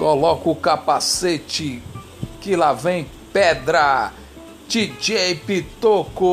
Coloca o capacete que lá vem pedra. DJ Pitoco.